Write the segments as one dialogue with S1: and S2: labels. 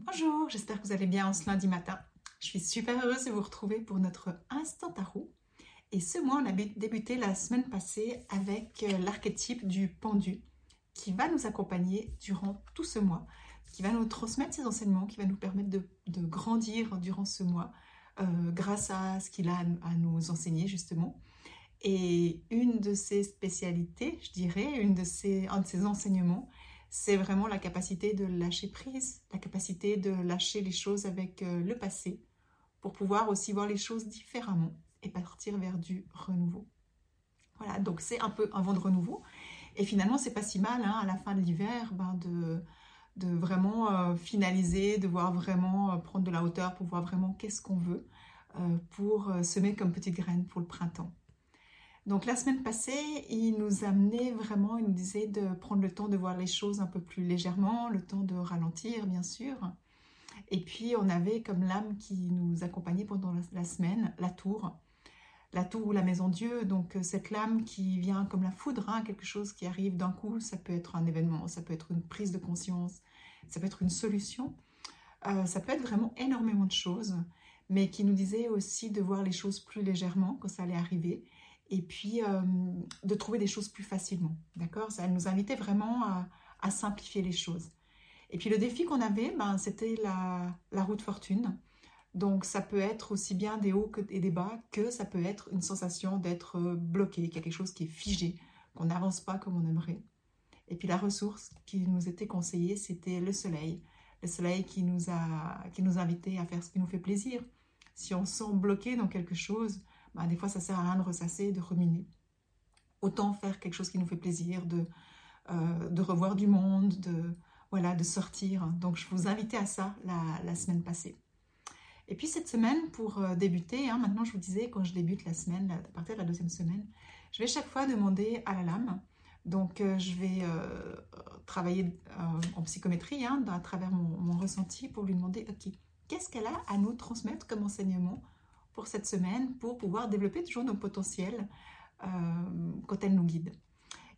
S1: Bonjour, j'espère que vous allez bien en ce lundi matin. Je suis super heureuse de vous retrouver pour notre Instant Tarot. Et ce mois, on a débuté la semaine passée avec euh, l'archétype du pendu qui va nous accompagner durant tout ce mois, qui va nous transmettre ses enseignements, qui va nous permettre de, grandir durant ce mois euh, grâce à ce qu'il a à nous enseigner justement. Et une de ses spécialités, je dirais, une un de ses enseignements, c'est vraiment la capacité de lâcher prise, la capacité de lâcher les choses avec euh, le passé pour pouvoir aussi voir les choses différemment et partir vers du renouveau. Voilà, donc c'est un peu un vent de renouveau. Et finalement, c'est pas si mal hein, à la fin de l'hiver ben, de, vraiment euh, finaliser, de voir vraiment euh, prendre de la hauteur pour voir vraiment qu'est-ce qu'on veut pour semer comme petite graine pour le printemps. Donc la semaine passée, il nous amenait vraiment, il nous disait de prendre le temps de voir les choses un peu plus légèrement, le temps de ralentir bien sûr. Et puis on avait comme l'âme qui nous accompagnait pendant la semaine, la tour. La tour ou la maison Dieu, donc euh, cette lame qui vient comme la foudre, hein, quelque chose qui arrive d'un coup, ça peut être un événement, ça peut être une prise de conscience, ça peut être une solution, euh, ça peut être vraiment énormément de choses, mais qui nous disait aussi de voir les choses plus légèrement quand ça allait arriver et puis euh, de trouver des choses plus facilement. D'accord? Ça nous invitait vraiment à, simplifier les choses. Et puis le défi qu'on avait, ben, c'était la, route fortune. Donc ça peut être aussi bien des hauts et des bas que ça peut être une sensation d'être euh, bloqué, quelque chose qui est figé, qu'on n'avance pas comme on aimerait. Et puis la ressource qui nous était conseillée, c'était le soleil. Le soleil qui nous a qui nous invitait à faire ce qui nous fait plaisir. Si on sent bloqué dans quelque chose, bah, des fois ça sert à rien de ressasser, de ruminer. Autant faire quelque chose qui nous fait plaisir, de, euh, revoir du monde, de, sortir. Donc je vous invitais à ça la, semaine passée. Et puis cette semaine, pour euh, débuter, hein, maintenant je vous disais, quand je débute la semaine, à partir de la deuxième semaine, je vais chaque fois demander à la lame. Donc euh, je vais travailler en psychométrie hein, à travers mon, ressenti pour lui demander, ok, qu'est-ce qu'elle a à nous transmettre comme enseignement pour cette semaine pour pouvoir développer toujours nos potentiels euh, quand elle nous guide.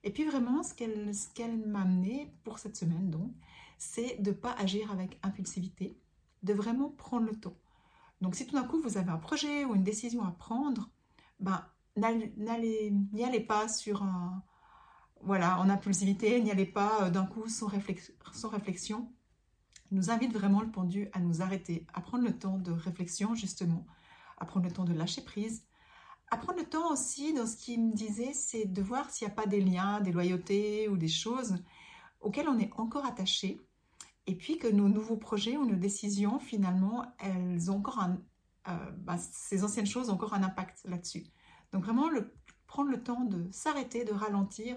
S1: Et puis vraiment, ce qu'elle m'a amené pour cette semaine, donc, c'est de ne pas agir avec impulsivité, de vraiment prendre le temps. Donc si tout d'un coup vous avez un projet ou une décision à prendre, ben, n'y allez pas sur un, voilà, en impulsivité, n'y allez pas euh, d'un coup sans, réflexion, sans réflexion. nous invite vraiment le pendu à nous arrêter, à prendre le temps de réflexion justement, à prendre le temps de lâcher prise, à prendre le temps aussi, dans ce qu'il me disait, c'est de voir s'il n'y a pas des liens, des loyautés ou des choses auxquelles on est encore attaché, et puis que nos nouveaux projets ou nos décisions, finalement, elles ont encore un, euh, bah, ces anciennes choses ont encore un impact là-dessus. Donc vraiment, prendre le temps de s'arrêter, de ralentir,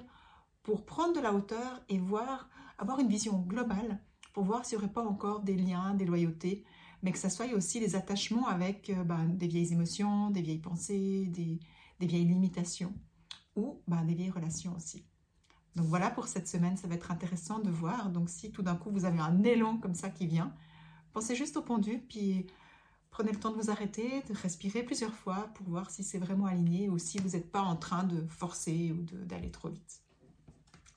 S1: pour prendre de la hauteur et voir, avoir une vision globale, pour voir s'il n'y aurait pas encore des liens, des loyautés, mais que ça soit aussi les attachements avec euh, ben, des vieilles émotions, des vieilles pensées, des, vieilles limitations ou ben, des vieilles relations aussi. Donc voilà pour cette semaine, ça va être intéressant de voir. Donc si tout d'un coup vous avez un élan comme ça qui vient, pensez juste au pendu, puis prenez le temps de vous arrêter, de respirer plusieurs fois pour voir si c'est vraiment aligné ou si vous n'êtes pas en train de forcer ou d'aller trop vite.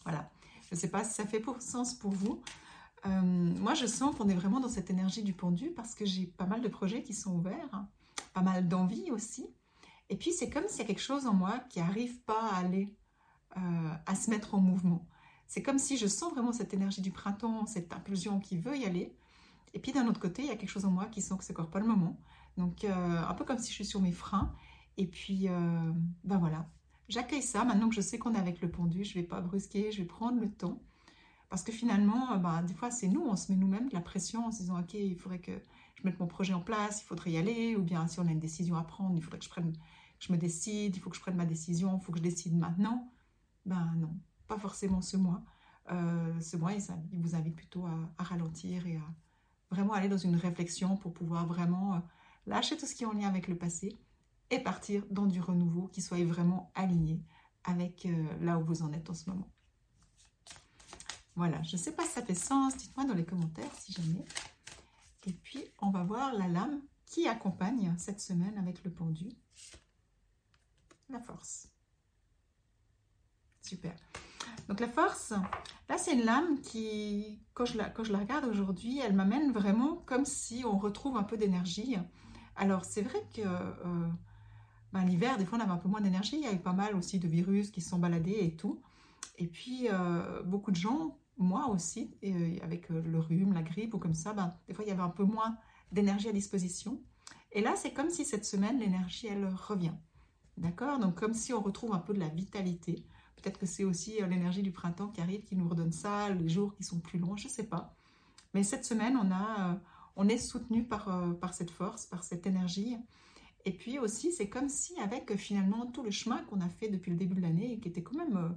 S1: Voilà. Je ne sais pas si ça fait pour, sens pour vous. Euh, moi, je sens qu'on est vraiment dans cette énergie du pendu parce que j'ai pas mal de projets qui sont ouverts, pas mal d'envie aussi. Et puis, c'est comme s'il y a quelque chose en moi qui n'arrive pas à aller, euh, à se mettre en mouvement. C'est comme si je sens vraiment cette énergie du printemps, cette impulsion qui veut y aller. Et puis, d'un autre côté, il y a quelque chose en moi qui sent que c'est encore pas le moment. Donc, euh, un peu comme si je suis sur mes freins. Et puis, ben voilà. J'accueille ça. Maintenant que je sais qu'on est avec le pendu, je ne vais pas brusquer, je vais prendre le temps. Parce que finalement, bah, des fois, c'est nous, on se met nous-mêmes de la pression en se disant, OK, il faudrait que je mette mon projet en place, il faudrait y aller, ou bien si on a une décision à prendre, il faudrait que je, prenne, je me décide, il faut que je prenne ma décision, il faut que je décide maintenant. Ben non, pas forcément ce mois. Euh, ce mois, il, vous invite plutôt à, ralentir et à vraiment aller dans une réflexion pour pouvoir vraiment euh, lâcher tout ce qui est en lien avec le passé et partir dans du renouveau qui soit vraiment aligné avec là où vous en êtes en ce moment. Voilà, je ne sais pas si ça fait sens, dites-moi dans les commentaires si jamais. Et puis, on va voir la lame qui accompagne cette semaine avec le pendu. La force. Super. Donc la force, là c'est une lame qui, quand je la, regarde aujourd'hui, elle m'amène vraiment comme si on retrouve un peu d'énergie. Alors c'est vrai que euh, ben, l'hiver, des fois on avait un peu moins d'énergie, il y a eu pas mal aussi de virus qui sont baladés et tout. Et puis euh, beaucoup de gens, moi aussi, et, avec le rhume, la grippe ou comme ça, ben, des fois il y avait un peu moins d'énergie à disposition. Et là c'est comme si cette semaine l'énergie elle revient. D'accord? Donc comme si on retrouve un peu de la vitalité. Peut-être que c'est aussi euh, l'énergie du printemps qui arrive, qui nous redonne ça, les jours qui sont plus longs, je ne sais pas. Mais cette semaine, on, a, euh, on est soutenu par, euh, par cette force, par cette énergie. Et puis aussi, c'est comme si avec finalement tout le chemin qu'on a fait depuis le début de l'année, qui était quand même...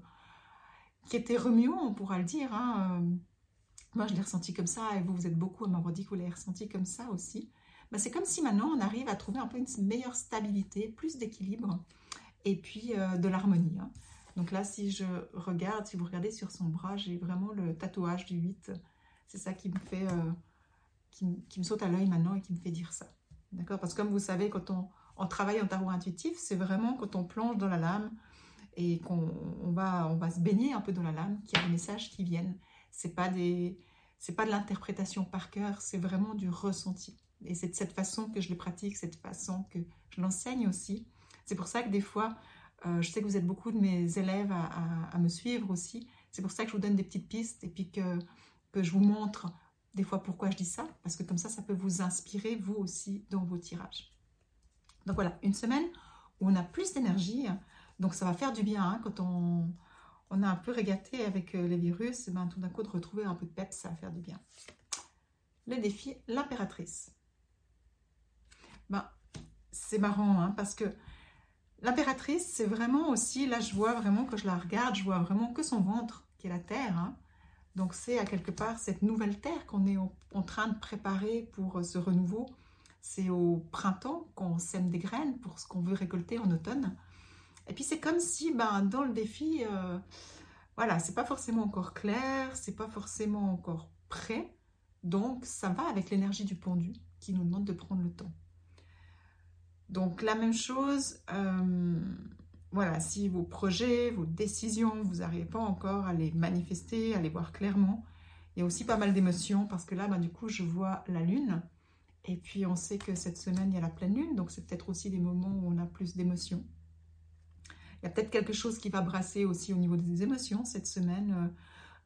S1: qui était remuant, on pourra le dire. Hein, moi, je l'ai ressenti comme ça, et vous, vous êtes beaucoup à m'avoir dit que vous l'avez ressenti comme ça aussi. Bah, c'est comme si maintenant, on arrive à trouver un peu une meilleure stabilité, plus d'équilibre, et puis de l'harmonie. Hein. Donc là, si je regarde, si vous regardez sur son bras, j'ai vraiment le tatouage du 8. C'est ça qui me fait, euh, qui, me saute à l'œil maintenant et qui me fait dire ça. D'accord? Parce que comme vous savez, quand on, travaille en tarot intuitif, c'est vraiment quand on plonge dans la lame et qu'on va, on va se baigner un peu dans la lame, qu'il y a des messages qui viennent. C'est pas des, pas de l'interprétation par cœur, c'est vraiment du ressenti. Et c'est de cette façon que je le pratique, cette façon que je l'enseigne aussi. C'est pour ça que des fois, euh, je sais que vous êtes beaucoup de mes élèves à, me suivre aussi. C'est pour ça que je vous donne des petites pistes et puis que, que je vous montre des fois pourquoi je dis ça. Parce que comme ça, ça peut vous inspirer vous aussi dans vos tirages. Donc voilà, une semaine où on a plus d'énergie. Donc ça va faire du bien hein, quand on, a un peu régaté avec euh, les virus. Et ben, tout d'un coup, de retrouver un peu de peps, ça va faire du bien. Le défi, l'impératrice. Ben, c'est marrant hein, parce que L'impératrice, c'est vraiment aussi, là je vois vraiment, que je la regarde, je vois vraiment que son ventre, qui est la terre. Hein. Donc c'est à quelque part cette nouvelle terre qu'on est en, train de préparer pour euh, ce renouveau. C'est au printemps qu'on sème des graines pour ce qu'on veut récolter en automne. Et puis c'est comme si ben, dans le défi, euh, voilà, c'est pas forcément encore clair, c'est pas forcément encore prêt. Donc ça va avec l'énergie du pendu qui nous demande de prendre le temps. Donc la même chose, euh, voilà, si vos projets, vos décisions, vous n'arrivez pas encore à les manifester, à les voir clairement, il y a aussi pas mal d'émotions parce que là, bah, du coup, je vois la lune. Et puis on sait que cette semaine, il y a la pleine lune, donc c'est peut-être aussi des moments où on a plus d'émotions. Il y a peut-être quelque chose qui va brasser aussi au niveau des émotions cette semaine,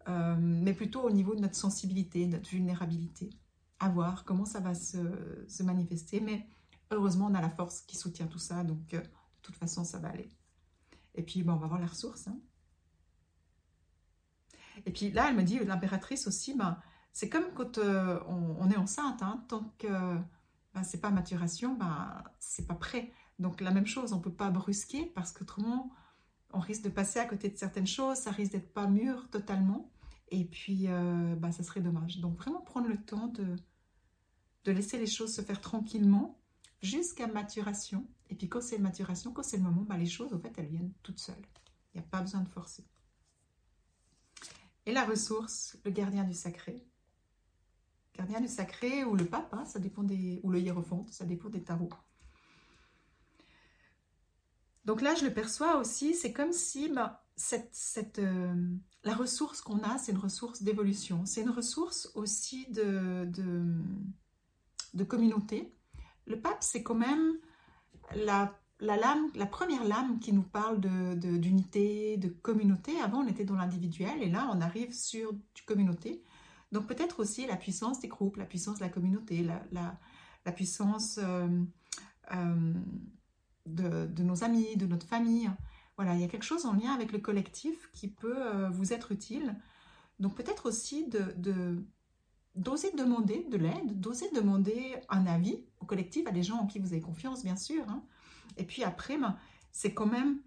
S1: euh, euh, mais plutôt au niveau de notre sensibilité, notre vulnérabilité. À voir comment ça va se, se manifester. Mais Heureusement, on a la force qui soutient tout ça, donc euh, de toute façon, ça va aller. Et puis, on va voir la ressource. Hein. Et puis là, elle me dit, l'impératrice aussi, ben, c'est comme quand on, est enceinte, hein, tant que ben, c'est pas maturation, ben, c'est pas prêt. Donc la même chose, on peut pas brusquer parce qu'autrement, on risque de passer à côté de certaines choses, ça risque d'être pas mûr totalement. Et puis, euh, ben, ça serait dommage. Donc vraiment prendre le temps de, de laisser les choses se faire tranquillement jusqu'à maturation. Et puis quand c'est maturation, quand c'est le moment, bah, les choses, en fait, elles viennent toutes seules. Il n'y a pas besoin de forcer. Et la ressource, le gardien du sacré. Gardien du sacré ou le pape, hein, ça dépend des, ou le hiérophante, ça dépend des tarots. Donc là, je le perçois aussi, c'est comme si bah, euh, la ressource qu'on a, c'est une ressource d'évolution. C'est une ressource aussi de, communauté. Le pape, c'est quand même la, première lame qui nous parle d'unité, de, de, communauté. Avant, on était dans l'individuel et là, on arrive sur du communauté. Donc peut-être aussi la puissance des groupes, la puissance de la communauté, la, puissance euh, euh, de, nos amis, de notre famille. Voilà, il y a quelque chose en lien avec le collectif qui peut euh, vous être utile. Donc peut-être aussi d'oser demander de l'aide, d'oser demander un avis au collectif, à des gens en qui vous avez confiance, bien sûr. Hein. Et puis après, ben, c'est quand même,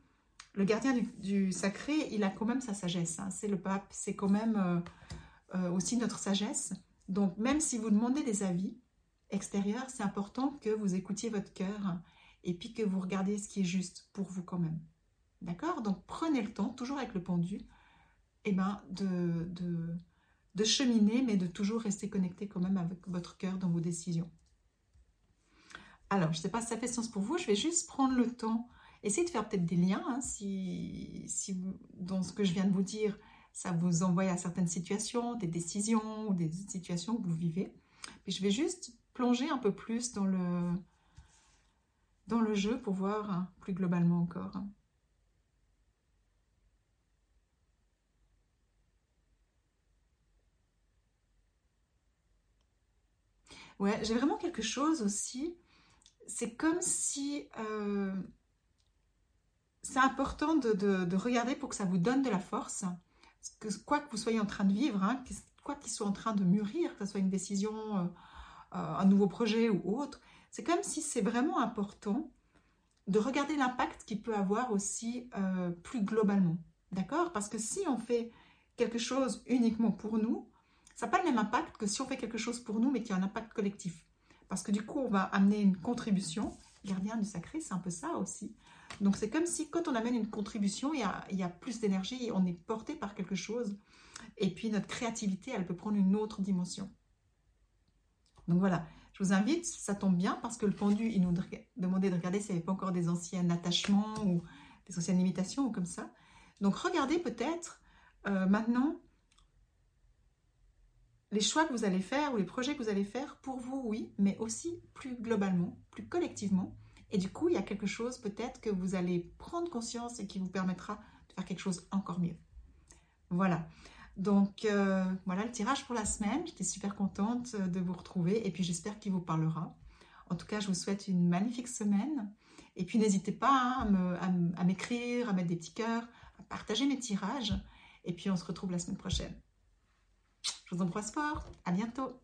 S1: le gardien du, sacré, il a quand même sa sagesse. Hein. C'est le pape, c'est quand même euh, euh, aussi notre sagesse. Donc même si vous demandez des avis extérieurs, c'est important que vous écoutiez votre cœur et puis que vous regardiez ce qui est juste pour vous quand même. D'accord? Donc prenez le temps, toujours avec le pendu, eh ben, de, de cheminer, mais de toujours rester connecté quand même avec votre cœur dans vos décisions. Alors, je ne sais pas si ça fait sens pour vous, je vais juste prendre le temps Essayez de faire peut-être des liens, hein, si, si dans ce que je viens de vous dire, ça vous envoie à certaines situations, des décisions ou des situations que vous vivez. Je vais juste plonger un peu plus dans le, dans le jeu pour voir hein, plus globalement encore. Ouais, j'ai vraiment quelque chose aussi. C'est comme si euh, c'est important de, regarder pour que ça vous donne de la force. Quoi que vous soyez en train de vivre, hein, quoi qu'il soit en train de mûrir, que ce soit une décision, euh, euh, un nouveau projet ou autre, c'est comme si c'est vraiment important de regarder l'impact qu'il peut avoir aussi plus globalement. D'accord? Parce que si on fait quelque chose uniquement pour nous, ça n'a pas le même impact que si on fait quelque chose pour nous, mais qui a un impact collectif. Parce que du coup, on va amener une contribution. Gardien du sacré, c'est un peu ça aussi. Donc c'est comme si quand on amène une contribution, il y a, il y a plus d'énergie, on est porté par quelque chose. Et puis notre créativité, elle peut prendre une autre dimension. Donc voilà, je vous invite, ça tombe bien parce que le pendu, il nous demandait de regarder s'il n'y avait pas encore des anciens attachements ou des anciennes limitations ou comme ça. Donc regardez peut-être euh, maintenant les choix que vous allez faire ou les projets que vous allez faire pour vous, oui, mais aussi plus globalement, plus collectivement. Et du coup, il y a quelque chose peut-être que vous allez prendre conscience et qui vous permettra de faire quelque chose encore mieux. Voilà. Donc euh, voilà le tirage pour la semaine. J'étais super contente de vous retrouver et puis j'espère qu'il vous parlera. En tout cas, je vous souhaite une magnifique semaine. Et puis n'hésitez pas hein, à m'écrire, à mettre des petits cœurs, à partager mes tirages. Et puis on se retrouve la semaine prochaine. Je vous embrasse fort. À bientôt.